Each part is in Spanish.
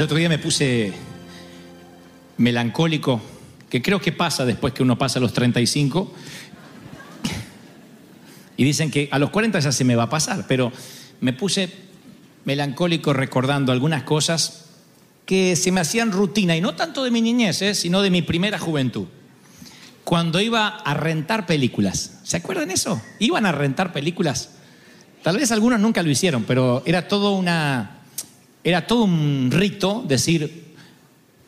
El otro día me puse melancólico, que creo que pasa después que uno pasa los 35. Y dicen que a los 40 ya se me va a pasar, pero me puse melancólico recordando algunas cosas que se me hacían rutina, y no tanto de mi niñez, ¿eh? sino de mi primera juventud. Cuando iba a rentar películas. ¿Se acuerdan eso? Iban a rentar películas. Tal vez algunos nunca lo hicieron, pero era todo una, era todo un rito decir,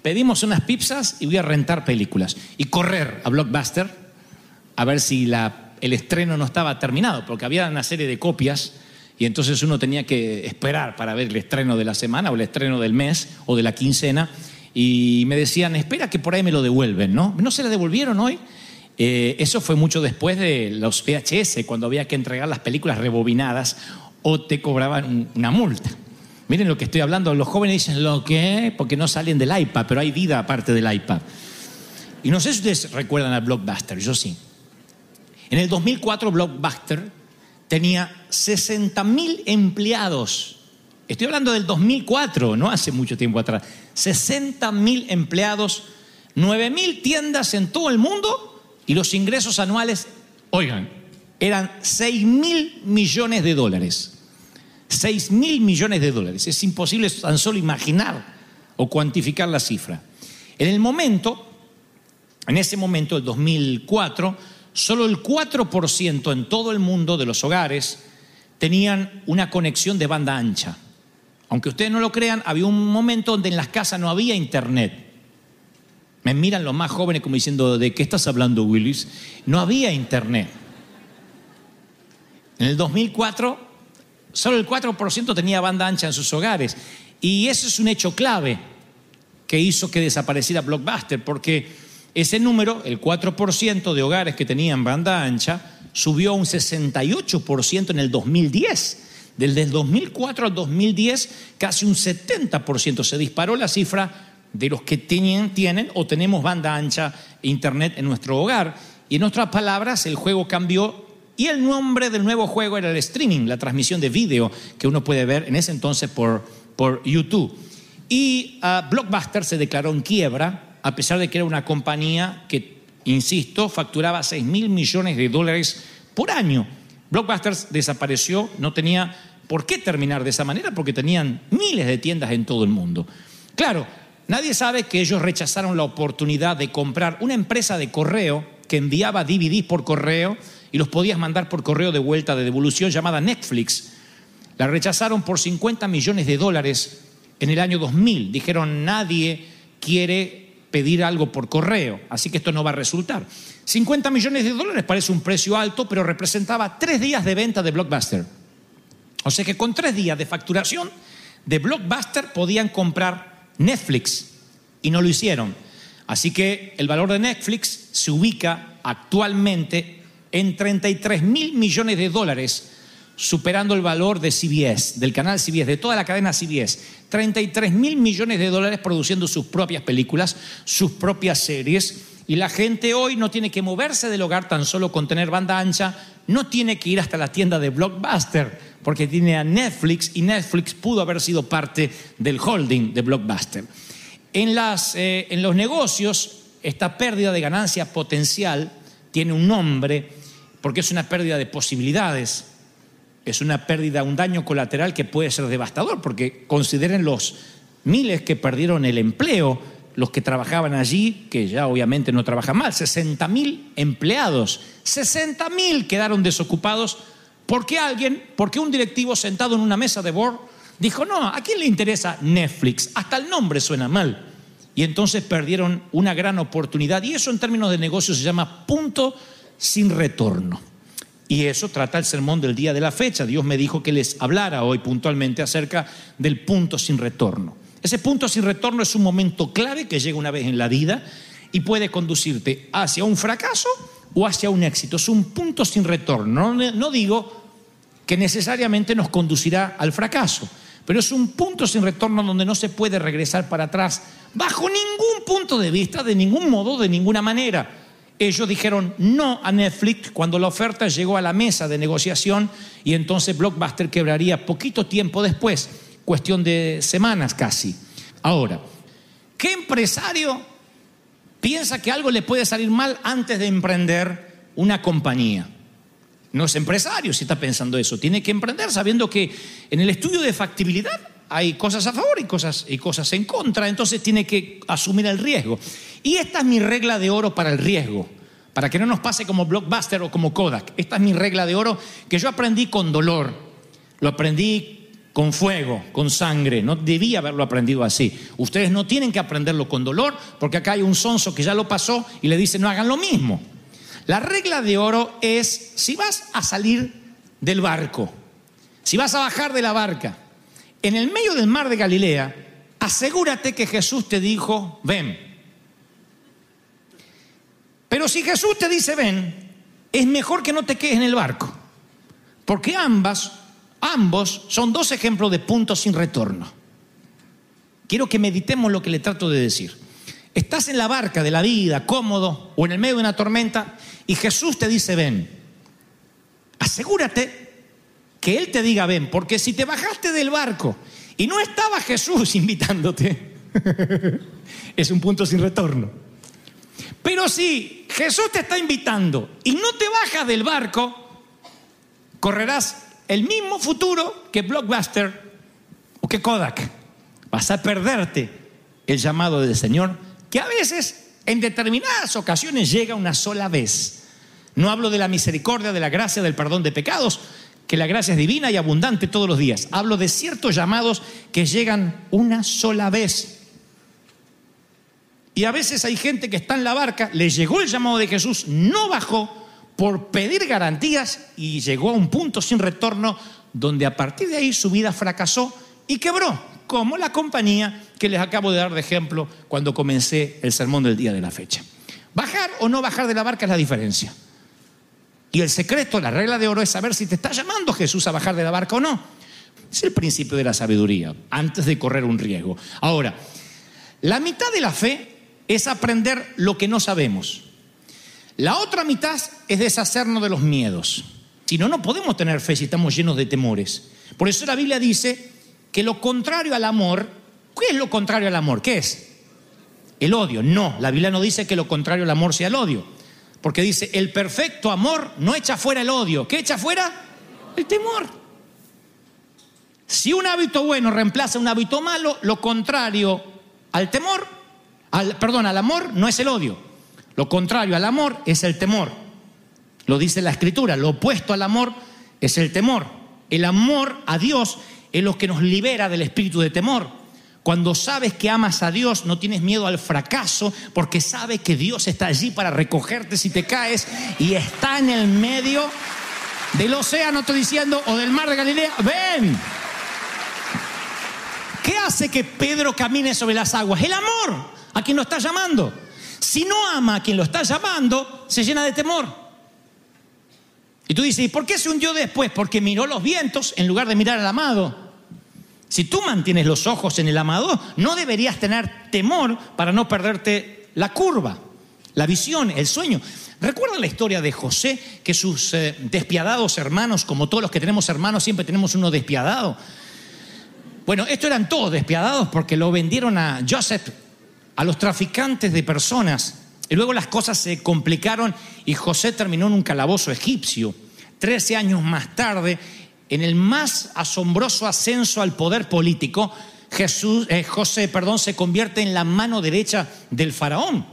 pedimos unas pizzas y voy a rentar películas. Y correr a Blockbuster a ver si el estreno no estaba terminado, porque había una serie de copias y entonces uno tenía que esperar para ver el estreno de la semana o el estreno del mes o de la quincena. Y me decían, espera que por ahí me lo devuelven, ¿no? ¿No se la devolvieron hoy? Eh, eso fue mucho después de los VHS, cuando había que entregar las películas rebobinadas o te cobraban un- una multa. Miren lo que estoy hablando, los jóvenes dicen lo que, porque no salen del iPad, pero hay vida aparte del iPad. Y no sé si ustedes recuerdan al Blockbuster, yo sí. En el 2004 Blockbuster tenía 60.000 empleados. Estoy hablando del 2004, no hace mucho tiempo atrás. 60.000 empleados, 9.000 tiendas en todo el mundo y los ingresos anuales, oigan, eran 6.000 millones de dólares. 6 mil millones de dólares. Es imposible tan solo imaginar o cuantificar la cifra. En el momento, en ese momento, el 2004, solo el 4% en todo el mundo de los hogares tenían una conexión de banda ancha. Aunque ustedes no lo crean, había un momento donde en las casas no había internet. Me miran los más jóvenes como diciendo, ¿de qué estás hablando, Willis? No había internet. En el 2004, solo el 4% tenía banda ancha en sus hogares. Y eso es un hecho clave que hizo que desapareciera Blockbuster, porque ese número, el 4% de hogares que tenían banda ancha, subió a un 68% en el 2010. Desde el 2004 al 2010, casi un 70% se disparó la cifra de los que tienen, tienen o tenemos banda ancha internet en nuestro hogar. Y en otras palabras, el juego cambió y el nombre del nuevo juego era el streaming, la transmisión de vídeo que uno puede ver en ese entonces por, por YouTube. Y ah, Blockbuster se declaró en quiebra, a pesar de que era una compañía que, insisto, facturaba 6 mil millones de dólares por año. Blockbuster desapareció, no tenía por qué terminar de esa manera porque tenían miles de tiendas en todo el mundo. Claro, nadie sabe que ellos rechazaron la oportunidad de comprar una empresa de correo que enviaba DVDs por correo y los podías mandar por correo de vuelta de devolución llamada Netflix. La rechazaron por 50 millones de dólares en el año 2000. Dijeron, nadie quiere pedir algo por correo, así que esto no va a resultar. 50 millones de dólares parece un precio alto, pero representaba tres días de venta de Blockbuster. O sea que con tres días de facturación de Blockbuster podían comprar Netflix y no lo hicieron. Así que el valor de Netflix se ubica actualmente en 33 mil millones de dólares, superando el valor de CBS, del canal CBS, de toda la cadena CBS. 33 mil millones de dólares produciendo sus propias películas, sus propias series. Y la gente hoy no tiene que moverse del hogar tan solo con tener banda ancha, no tiene que ir hasta la tienda de Blockbuster, porque tiene a Netflix y Netflix pudo haber sido parte del holding de Blockbuster. En, eh, en los negocios esta pérdida de ganancia potencial tiene un nombre porque es una pérdida de posibilidades, es una pérdida, un daño colateral que puede ser devastador, porque consideren los miles que perdieron el empleo, los que trabajaban allí, que ya obviamente no trabajan mal, 60 mil empleados, 60 mil quedaron desocupados porque alguien, porque un directivo sentado en una mesa de board dijo, no, ¿a quién le interesa Netflix? Hasta el nombre suena mal. Y entonces perdieron una gran oportunidad. Y eso en términos de negocio se llama punto sin retorno. Y eso trata el sermón del día de la fecha. Dios me dijo que les hablara hoy puntualmente acerca del punto sin retorno. Ese punto sin retorno es un momento clave que llega una vez en la vida y puede conducirte hacia un fracaso o hacia un éxito. Es un punto sin retorno. No, no digo que necesariamente nos conducirá al fracaso, pero es un punto sin retorno donde no se puede regresar para atrás bajo ningún punto de vista, de ningún modo, de ninguna manera. Ellos dijeron no a Netflix cuando la oferta llegó a la mesa de negociación y entonces Blockbuster quebraría poquito tiempo después, cuestión de semanas casi. Ahora, ¿qué empresario piensa que algo le puede salir mal antes de emprender una compañía? No es empresario si está pensando eso, tiene que emprender sabiendo que en el estudio de factibilidad hay cosas a favor y cosas, y cosas en contra, entonces tiene que asumir el riesgo. Y esta es mi regla de oro para el riesgo, para que no nos pase como Blockbuster o como Kodak. Esta es mi regla de oro que yo aprendí con dolor, lo aprendí con fuego, con sangre, no debía haberlo aprendido así. Ustedes no tienen que aprenderlo con dolor, porque acá hay un sonso que ya lo pasó y le dice no hagan lo mismo. La regla de oro es, si vas a salir del barco, si vas a bajar de la barca, en el medio del mar de Galilea, asegúrate que Jesús te dijo, ven. Pero si Jesús te dice, ven, es mejor que no te quedes en el barco. Porque ambas, ambos son dos ejemplos de puntos sin retorno. Quiero que meditemos lo que le trato de decir. Estás en la barca de la vida, cómodo, o en el medio de una tormenta, y Jesús te dice, ven. Asegúrate que Él te diga ven, porque si te bajaste del barco y no estaba Jesús invitándote, es un punto sin retorno. Pero si Jesús te está invitando y no te bajas del barco, correrás el mismo futuro que Blockbuster o que Kodak. Vas a perderte el llamado del Señor, que a veces, en determinadas ocasiones, llega una sola vez. No hablo de la misericordia, de la gracia, del perdón de pecados, que la gracia es divina y abundante todos los días. Hablo de ciertos llamados que llegan una sola vez. Y a veces hay gente que está en la barca, le llegó el llamado de Jesús, no bajó por pedir garantías y llegó a un punto sin retorno donde a partir de ahí su vida fracasó y quebró, como la compañía que les acabo de dar de ejemplo cuando comencé el sermón del día de la fecha. Bajar o no bajar de la barca es la diferencia. Y el secreto, la regla de oro es saber si te está llamando Jesús a bajar de la barca o no. Es el principio de la sabiduría, antes de correr un riesgo. Ahora, la mitad de la fe es aprender lo que no sabemos. La otra mitad es deshacernos de los miedos. Si no, no podemos tener fe si estamos llenos de temores. Por eso la Biblia dice que lo contrario al amor, ¿qué es lo contrario al amor? ¿Qué es? El odio. No, la Biblia no dice que lo contrario al amor sea el odio. Porque dice, el perfecto amor no echa fuera el odio. ¿Qué echa fuera? El temor. Si un hábito bueno reemplaza un hábito malo, lo contrario al temor, perdón, al amor no es el odio. Lo contrario al amor es el temor. Lo dice la escritura, lo opuesto al amor es el temor. El amor a Dios es lo que nos libera del espíritu de temor. Cuando sabes que amas a Dios, no tienes miedo al fracaso, porque sabes que Dios está allí para recogerte si te caes y está en el medio del océano, estoy diciendo, o del mar de Galilea. Ven. ¿Qué hace que Pedro camine sobre las aguas? El amor a quien lo está llamando. Si no ama a quien lo está llamando, se llena de temor. Y tú dices, ¿y por qué se hundió después? Porque miró los vientos en lugar de mirar al amado. Si tú mantienes los ojos en el amado, no deberías tener temor para no perderte la curva, la visión, el sueño. ¿Recuerdan la historia de José? Que sus eh, despiadados hermanos, como todos los que tenemos hermanos, siempre tenemos uno despiadado. Bueno, estos eran todos despiadados porque lo vendieron a Joseph, a los traficantes de personas, Y luego las cosas se complicaron y José terminó en un calabozo egipcio. Trece años más tarde, en el más asombroso ascenso al poder político, Jesús, eh, José perdón, se convierte en la mano derecha del faraón.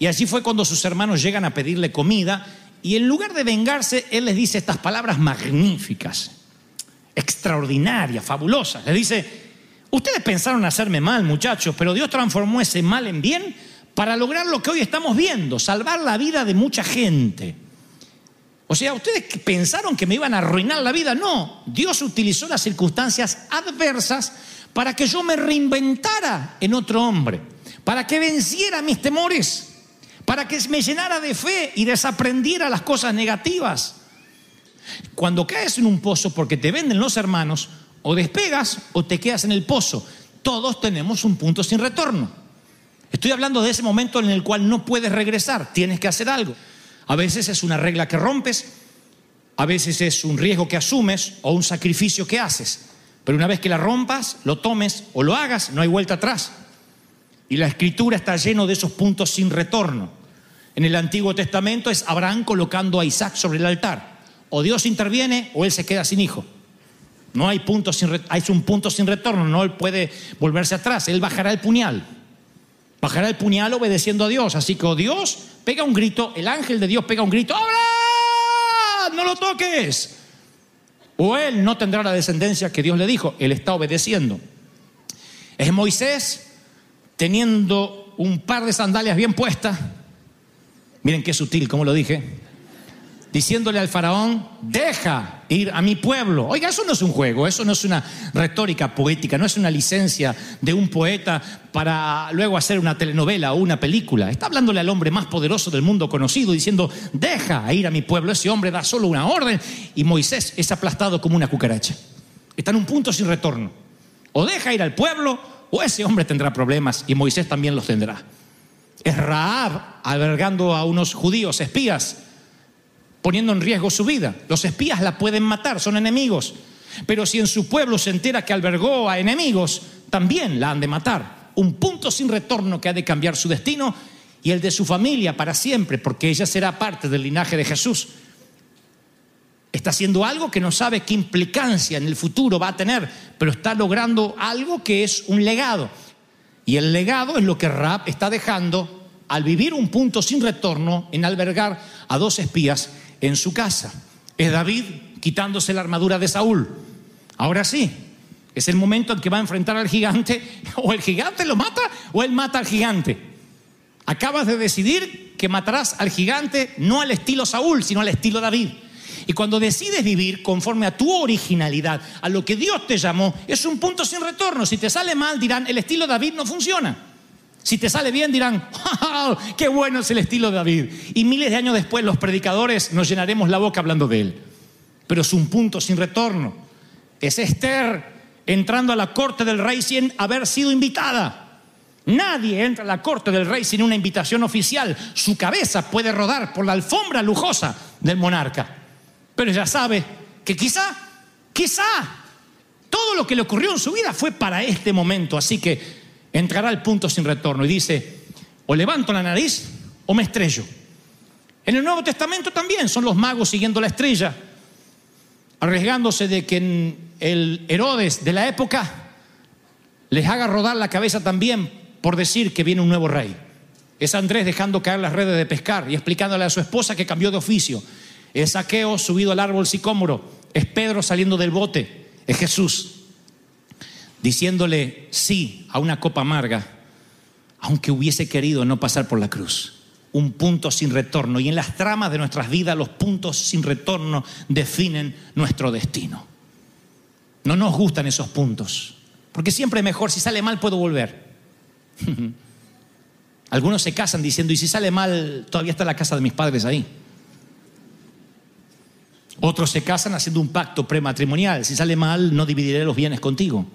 Y allí fue cuando sus hermanos llegan a pedirle comida y en lugar de vengarse, él les dice estas palabras magníficas, extraordinarias, fabulosas. Les dice, ustedes pensaron hacerme mal, muchachos, pero Dios transformó ese mal en bien para lograr lo que hoy estamos viendo, salvar la vida de mucha gente. O sea, ¿ustedes pensaron que me iban a arruinar la vida? No, Dios utilizó las circunstancias adversas para que yo me reinventara en otro hombre, para que venciera mis temores, para que me llenara de fe y desaprendiera las cosas negativas. Cuando caes en un pozo porque te venden los hermanos, o despegas o te quedas en el pozo. Todos tenemos un punto sin retorno. Estoy hablando de ese momento en el cual no puedes regresar, tienes que hacer algo. A veces es una regla que rompes, a veces es un riesgo que asumes o un sacrificio que haces. Pero una vez que la rompas, lo tomes o lo hagas, no hay vuelta atrás. Y la escritura está lleno de esos puntos sin retorno. En el Antiguo Testamento es Abraham colocando a Isaac sobre el altar. O Dios interviene o él se queda sin hijo. No hay punto sin hay un punto sin retorno, no él puede volverse atrás, él bajará el puñal. Bajará el puñal obedeciendo a Dios. Así que o Dios pega un grito, el ángel de Dios pega un grito, ¡Abraham! ¡No lo toques! O él no tendrá la descendencia que Dios le dijo, él está obedeciendo. Es Moisés teniendo un par de sandalias bien puestas. Miren qué sutil, como lo dije diciéndole al faraón, deja ir a mi pueblo. Oiga, eso no es un juego, eso no es una retórica poética, no es una licencia de un poeta para luego hacer una telenovela o una película. Está hablándole al hombre más poderoso del mundo conocido, diciendo, deja ir a mi pueblo. Ese hombre da solo una orden y Moisés es aplastado como una cucaracha. Está en un punto sin retorno. O deja ir al pueblo o ese hombre tendrá problemas y Moisés también los tendrá. Es Raab albergando a unos judíos espías poniendo en riesgo su vida. Los espías la pueden matar, son enemigos. Pero si en su pueblo se entera que albergó a enemigos, también la han de matar. Un punto sin retorno que ha de cambiar su destino y el de su familia para siempre, porque ella será parte del linaje de Jesús. Está haciendo algo que no sabe qué implicancia en el futuro va a tener, pero está logrando algo que es un legado. Y el legado es lo que Raab está dejando al vivir un punto sin retorno en albergar a dos espías en su casa. Es David quitándose la armadura de Saúl. Ahora sí, es el momento en que va a enfrentar al gigante. O el gigante lo mata o él mata al gigante. Acabas de decidir que matarás al gigante no al estilo Saúl, sino al estilo David. Y cuando decides vivir conforme a tu originalidad, a lo que Dios te llamó, es un punto sin retorno. Si te sale mal, dirán, el estilo David no funciona. Si te sale bien dirán, ¡qué bueno es el estilo de David! Y miles de años después los predicadores nos llenaremos la boca hablando de él. Pero es un punto sin retorno. Es Esther entrando a la corte del rey sin haber sido invitada. Nadie entra a la corte del rey sin una invitación oficial. Su cabeza puede rodar por la alfombra lujosa del monarca. Pero ella sabe que quizá, quizá, todo lo que le ocurrió en su vida fue para este momento. Así que entrará al punto sin retorno y dice, o levanto la nariz o me estrello. En el Nuevo Testamento también son los magos siguiendo la estrella, arriesgándose de que el Herodes de la época les haga rodar la cabeza también por decir que viene un nuevo rey. Es Andrés dejando caer las redes de pescar y explicándole a su esposa que cambió de oficio. Es Saqueo subido al árbol sicómoro. Es Pedro saliendo del bote. Es Jesús diciéndole sí a una copa amarga, aunque hubiese querido no pasar por la cruz. Un punto sin retorno. Y en las tramas de nuestras vidas los puntos sin retorno definen nuestro destino. No nos gustan esos puntos, porque siempre mejor, si sale mal puedo volver. Algunos se casan diciendo, y si sale mal, todavía está la casa de mis padres ahí. Otros se casan haciendo un pacto prematrimonial, si sale mal, no dividiré los bienes contigo.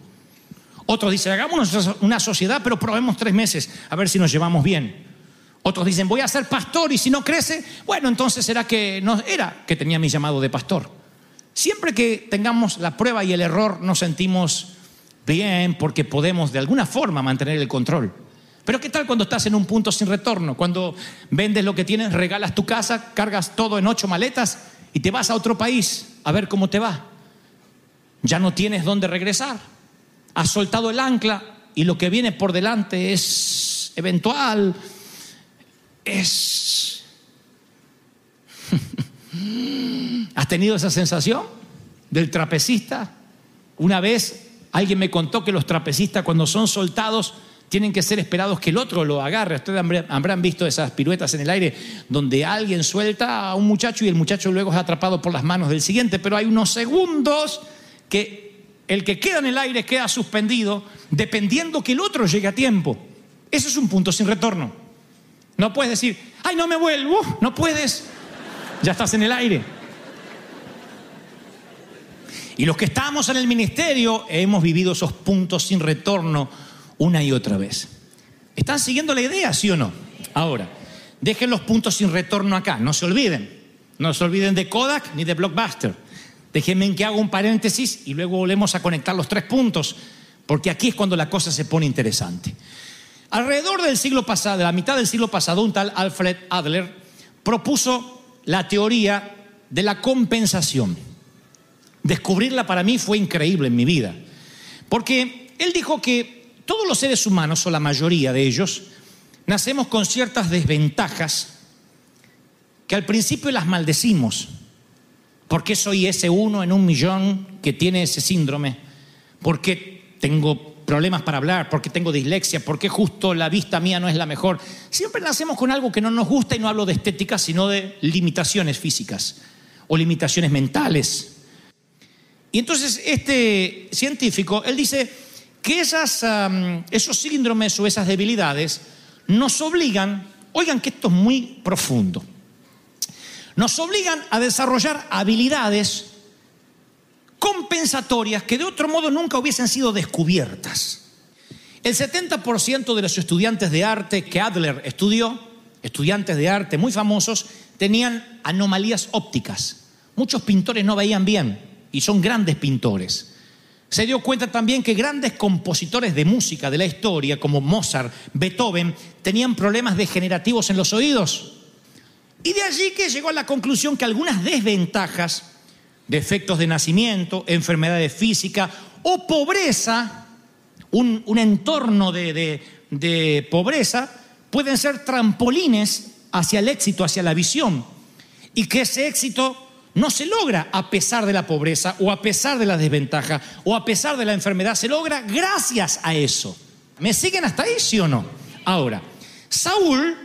Otros dicen, hagamos una sociedad, pero probemos tres meses a ver si nos llevamos bien. Otros dicen, voy a ser pastor y si no crece, bueno, entonces será que no era que tenía mi llamado de pastor. Siempre que tengamos la prueba y el error, nos sentimos bien porque podemos de alguna forma mantener el control. Pero ¿qué tal cuando estás en un punto sin retorno? Cuando vendes lo que tienes, regalas tu casa, cargas todo en ocho maletas y te vas a otro país a ver cómo te va. Ya no tienes dónde regresar. Has soltado el ancla y lo que viene por delante es eventual, es... ¿Has tenido esa sensación del trapecista? Una vez alguien me contó que los trapecistas cuando son soltados tienen que ser esperados que el otro lo agarre. Ustedes habrán visto esas piruetas en el aire donde alguien suelta a un muchacho y el muchacho luego es atrapado por las manos del siguiente, pero hay unos segundos que el que queda en el aire queda suspendido dependiendo que el otro llegue a tiempo. Eso es un punto sin retorno. No puedes decir, ay, no me vuelvo, no puedes, ya estás en el aire. Y los que estamos en el ministerio hemos vivido esos puntos sin retorno una y otra vez. ¿Están siguiendo la idea, sí o no? Ahora, dejen los puntos sin retorno acá, no se olviden. No se olviden de Kodak ni de Blockbuster. Déjenme que haga un paréntesis y luego volvemos a conectar los tres puntos, porque aquí es cuando la cosa se pone interesante. Alrededor del siglo pasado, de la mitad del siglo pasado, un tal Alfred Adler propuso la teoría de la compensación. Descubrirla para mí fue increíble en mi vida, porque él dijo que todos los seres humanos, o la mayoría de ellos, nacemos con ciertas desventajas que al principio las maldecimos. ¿Por qué soy ese uno en un millón que tiene ese síndrome? ¿Por qué tengo problemas para hablar? ¿Por qué tengo dislexia? ¿Por qué justo la vista mía no es la mejor? Siempre nacemos con algo que no nos gusta y no hablo de estética, sino de limitaciones físicas o limitaciones mentales. Y entonces este científico, él dice, que esos síndromes o esas debilidades nos obligan, oigan que esto es muy profundo, nos obligan a desarrollar habilidades compensatorias que de otro modo nunca hubiesen sido descubiertas. El 70% de los estudiantes de arte que Adler estudió, estudiantes de arte muy famosos, tenían anomalías ópticas. Muchos pintores no veían bien y son grandes pintores. Se dio cuenta también que grandes compositores de música de la historia, como Mozart, Beethoven, tenían problemas degenerativos en los oídos. Y de allí que llegó a la conclusión que algunas desventajas, defectos de nacimiento, enfermedades físicas o pobreza, un, entorno de, de pobreza, pueden ser trampolines hacia el éxito, hacia la visión. Y que ese éxito no se logra a pesar de la pobreza o a pesar de la desventaja o a pesar de la enfermedad, se logra gracias a eso. ¿Me siguen hasta ahí, sí o no? Ahora, Saúl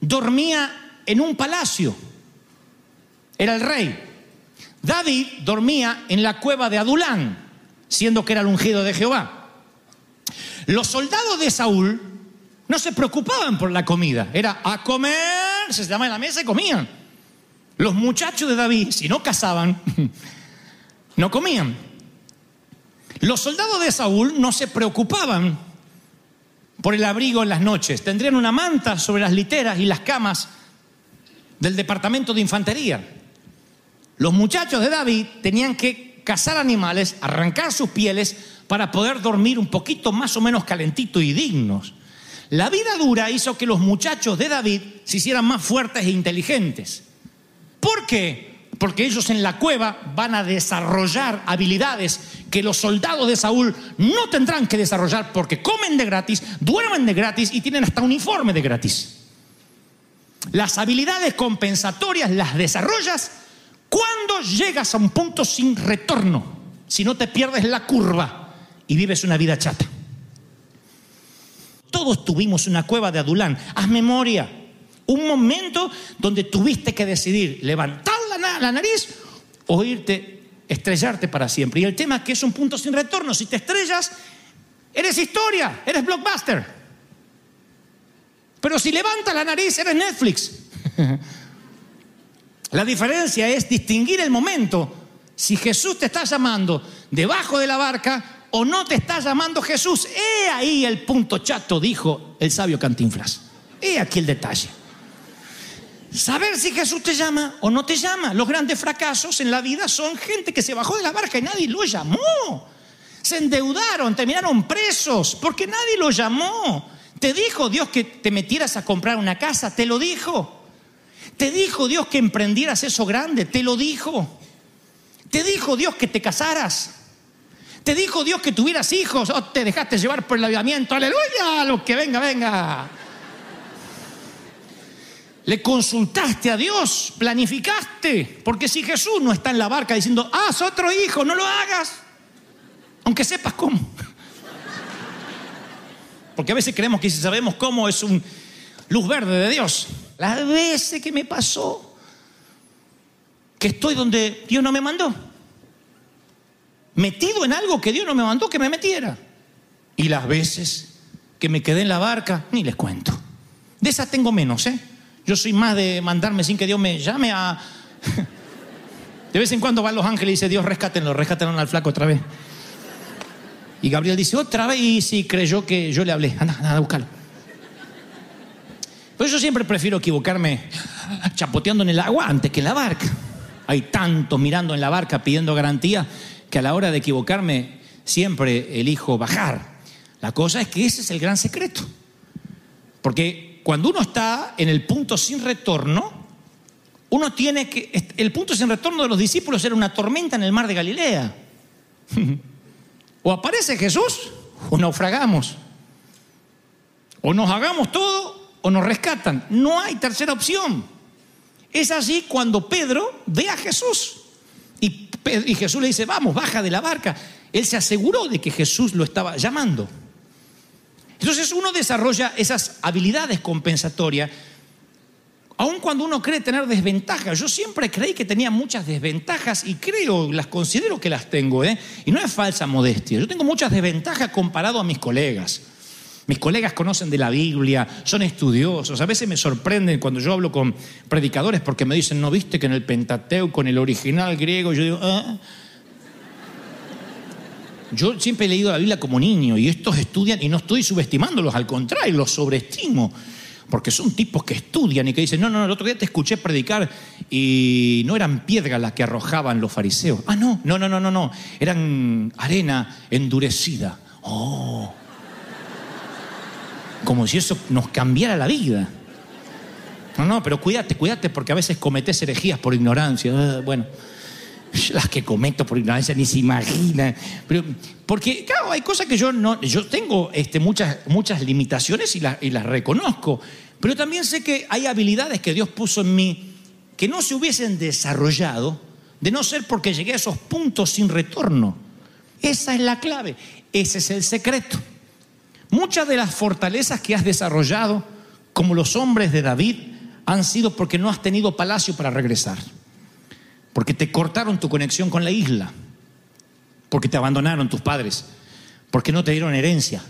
dormía en un palacio, era el rey. David dormía en la cueva de Adulán, siendo que era el ungido de Jehová. Los soldados de Saúl no se preocupaban por la comida, era a comer, se llama en la mesa y comían. Los muchachos de David, si no cazaban, no comían. Los soldados de Saúl no se preocupaban por el abrigo en las noches. Tendrían una manta sobre las literas y las camas del departamento de infantería. Los muchachos de David tenían que cazar animales, arrancar sus pieles para poder dormir un poquito más o menos calentito y dignos. La vida dura hizo que los muchachos de David se hicieran más fuertes e inteligentes. ¿Por qué? Porque ellos en la cueva van a desarrollar habilidades que los soldados de Saúl no tendrán que desarrollar porque comen de gratis, duermen de gratis y tienen hasta uniforme de gratis. Las habilidades compensatorias las desarrollas cuando llegas a un punto sin retorno, si no te pierdes la curva y vives una vida chata. Todos tuvimos una cueva de Adulán, haz memoria. Un momento donde tuviste que decidir levantar la, nariz o irte, estrellarte para siempre. Y el tema es que es un punto sin retorno. Si te estrellas, eres historia, eres blockbuster. Pero si levantas la nariz, eres Netflix. la diferencia es distinguir el momento. Si Jesús te está llamando debajo de la barca o no te está llamando Jesús. He ahí el punto chato, dijo el sabio Cantinflas. He aquí el detalle. Saber si Jesús te llama o no te llama. Los grandes fracasos en la vida son gente que se bajó de la barca y nadie lo llamó. Se endeudaron, terminaron presos porque nadie lo llamó. ¿Te dijo Dios que te metieras a comprar una casa? Te lo dijo. ¿Te dijo Dios que emprendieras eso grande? Te lo dijo. ¿Te dijo Dios que te casaras? ¿Te dijo Dios que tuvieras hijos? ¿O te dejaste llevar por el avivamiento? Aleluya, lo que venga, venga. Le consultaste a Dios, planificaste. Porque si Jesús no está en la barca diciendo, haz otro hijo, no lo hagas. Aunque sepas cómo. Porque a veces creemos que si sabemos cómo es un luz verde de Dios. Las veces que me pasó que estoy donde Dios no me mandó. Metido en algo que Dios no me mandó que me metiera. Y las veces que me quedé en la barca, ni les cuento. De esas tengo menos, ¿eh? Yo soy más de mandarme sin que Dios me llame a... De vez en cuando van los ángeles y dice, Dios, rescátenlo, rescátenlo al flaco otra vez. Y Gabriel dice, otra vez, y sí, creyó que yo le hablé. Anda, anda, a buscarlo. Pero yo siempre prefiero equivocarme chapoteando en el agua antes que en la barca. Hay tantos mirando en la barca pidiendo garantía que a la hora de equivocarme siempre elijo bajar. La cosa es que ese es el gran secreto. Porque cuando uno está en el punto sin retorno, uno tiene que... El punto sin retorno de los discípulos era una tormenta en el mar de Galilea. O aparece Jesús o naufragamos. O nos hagamos todo o nos rescatan. No hay tercera opción. Es así cuando Pedro ve a Jesús. Y, y, Jesús le dice, vamos, baja de la barca. Él se aseguró de que Jesús lo estaba llamando. Entonces uno desarrolla esas habilidades compensatorias, aun cuando uno cree tener desventajas. Yo siempre creí que tenía muchas desventajas y creo, las considero que las tengo, ¿eh? Y no es falsa modestia. Yo tengo muchas desventajas comparado a mis colegas. Mis colegas conocen de la Biblia, son estudiosos. A veces me sorprenden cuando yo hablo con predicadores porque me dicen, ¿no viste que en el Pentateuco, en el original griego? Yo digo, ¿ah? Yo siempre he leído la Biblia como niño y estos estudian y no estoy subestimándolos, al contrario, los sobreestimo. Porque son tipos que estudian y que dicen, no, no, el otro día te escuché predicar y no eran piedras las que arrojaban los fariseos. Ah, no, no, no, no, no, no. Eran arena endurecida. Oh como si eso nos cambiara la vida. No, no, pero cuídate, cuídate, porque a veces cometes herejías por ignorancia. Ah, bueno, las que cometo por ignorancia ni se imaginan. Pero, porque, claro, hay cosas que yo no. Yo tengo este, muchas, muchas limitaciones y, y las reconozco. Pero también sé que hay habilidades que Dios puso en mí que no se hubiesen desarrollado de no ser porque llegué a esos puntos sin retorno. Esa es la clave, ese es el secreto. Muchas de las fortalezas que has desarrollado, como los hombres de David, han sido porque no has tenido palacio para regresar, porque te cortaron tu conexión con la isla, porque te abandonaron tus padres, porque no te dieron herencia,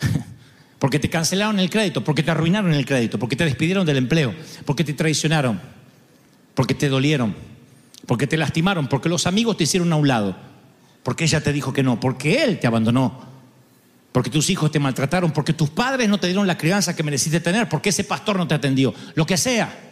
porque te cancelaron el crédito, porque te arruinaron el crédito, porque te despidieron del empleo, porque te traicionaron, porque te dolieron, porque te lastimaron, porque los amigos te hicieron a un lado, porque ella te dijo que no, porque él te abandonó, porque tus hijos te maltrataron, porque tus padres no te dieron la crianza que mereciste tener, porque ese pastor no te atendió, lo que sea.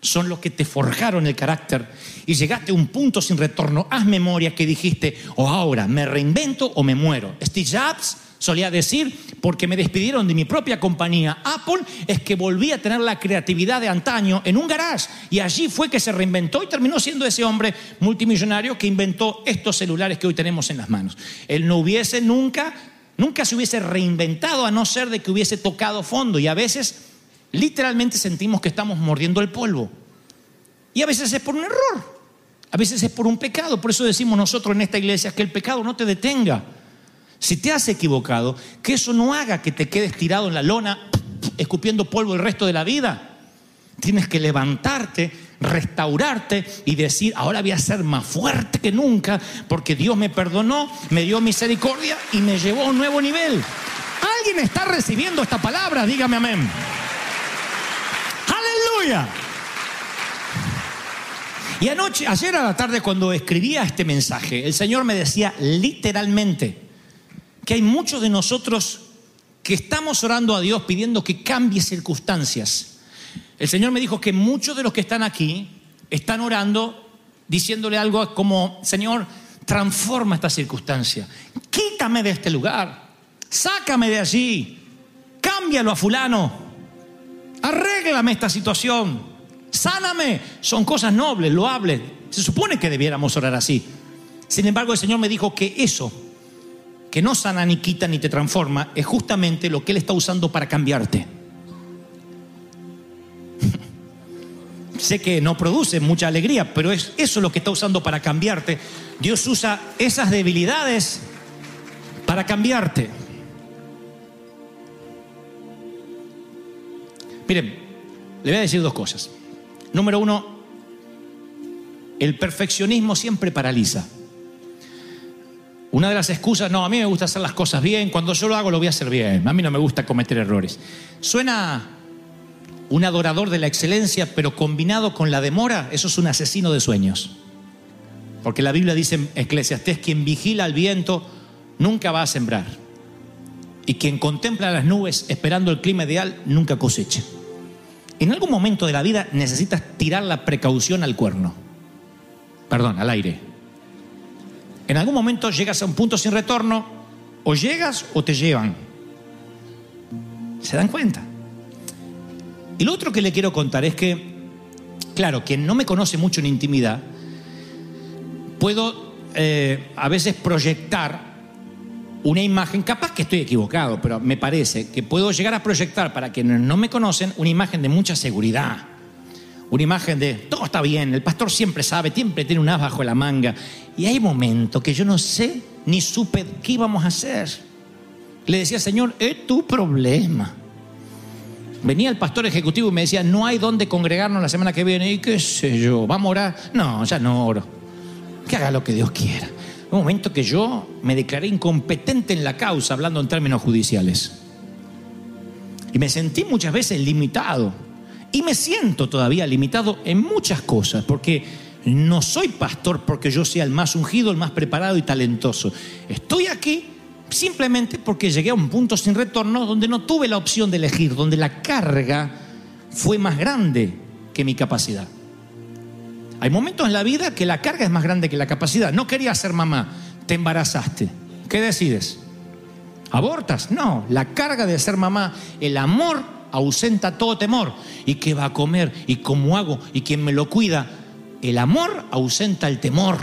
Son los que te forjaron el carácter y llegaste a un punto sin retorno. Haz memoria que dijiste, o ahora me reinvento o me muero. Steve Jobs solía decir, porque me despidieron de mi propia compañía Apple, es que volví a tener la creatividad de antaño en un garage. Y allí fue que se reinventó y terminó siendo ese hombre multimillonario que inventó estos celulares que hoy tenemos en las manos. Él no hubiese nunca nunca se hubiese reinventado a no ser de que hubiese tocado fondo. Y a veces literalmente sentimos que estamos mordiendo el polvo. Y a veces es por un error, a veces es por un pecado. Por eso decimos nosotros en esta iglesia que el pecado no te detenga. Si te has equivocado, que eso no haga que te quedes tirado en la lona escupiendo polvo el resto de la vida. Tienes que levantarte, restaurarte y decir, ahora voy a ser más fuerte que nunca porque Dios me perdonó, me dio misericordia y me llevó a un nuevo nivel. ¿Alguien está recibiendo esta palabra? Dígame amén. Y anoche, ayer a la tarde cuando escribía este mensaje, el Señor me decía literalmente que hay muchos de nosotros que estamos orando a Dios pidiendo que cambie circunstancias. El Señor me dijo que muchos de los que están aquí están orando diciéndole algo como, Señor, transforma esta circunstancia, quítame de este lugar, sácame de allí, cámbialo a fulano, arréglame esta situación, sáname. Son cosas nobles, loables. Se supone que debiéramos orar así. Sin embargo, el Señor me dijo que eso, que no sana ni quita ni te transforma, es justamente lo que Él está usando para cambiarte. sé que no produce mucha alegría, pero es eso lo que está usando para cambiarte. Dios usa esas debilidades para cambiarte. Miren, le voy a decir dos cosas. Número uno, el perfeccionismo siempre paraliza. Una de las excusas, no, a mí me gusta hacer las cosas bien, cuando yo lo hago lo voy a hacer bien, a mí no me gusta cometer errores. Suena un adorador de la excelencia, pero combinado con la demora, eso es un asesino de sueños. Porque la Biblia dice en Eclesiastés, quien vigila al viento nunca va a sembrar. Y quien contempla las nubes esperando el clima ideal nunca cosecha. En algún momento de la vida necesitas tirar la precaución al cuerno. Perdón, al aire. En algún momento llegas a un punto sin retorno, o llegas o te llevan. ¿Se dan cuenta? Y lo otro que le quiero contar es que, claro, quien no me conoce mucho en intimidad, puedo eh, a veces proyectar una imagen, capaz que estoy equivocado, pero me parece que puedo llegar a proyectar para quienes no me conocen una imagen de mucha seguridad, una imagen de todo está bien, el pastor siempre sabe, siempre tiene un as bajo la manga. Y hay momentos que yo no sé ni supe qué íbamos a hacer. Le decía, Señor, es tu problema. Venía el pastor ejecutivo y me decía, no hay dónde congregarnos la semana que viene. Y qué sé yo, ¿vamos a orar? No, ya no oro. Que haga lo que Dios quiera. Un momento que yo me declaré incompetente en la causa, hablando en términos judiciales. Y me sentí muchas veces limitado. Y me siento todavía limitado en muchas cosas, porque no soy pastor porque yo sea el más ungido, el más preparado y talentoso. Estoy aquí simplemente porque llegué a un punto sin retorno donde no tuve la opción de elegir, donde la carga fue más grande que mi capacidad. Hay momentos en la vida que la carga es más grande que la capacidad. No querías ser mamá, te embarazaste. ¿Qué decides? ¿Abortas? No, la carga de ser mamá, el amor ausenta todo temor. ¿Y qué va a comer? ¿Y cómo hago? ¿Y quién me lo cuida? El amor ausenta el temor.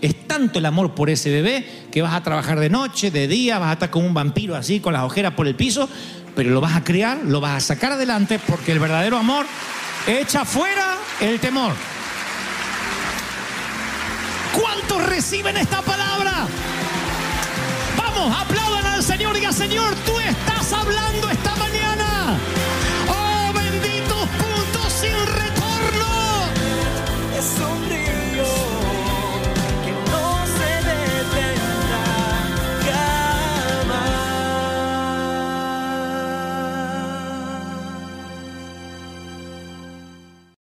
Es tanto el amor por ese bebé que vas a trabajar de noche, de día, vas a estar como un vampiro así, con las ojeras por el piso, pero lo vas a criar, lo vas a sacar adelante porque el verdadero amor echa fuera el temor. ¿Cuántos reciben esta palabra? Vamos, aplaudan al Señor. Diga, Señor, tú estás hablando esta mañana. Oh, benditos puntos sin retorno. Es sombrío.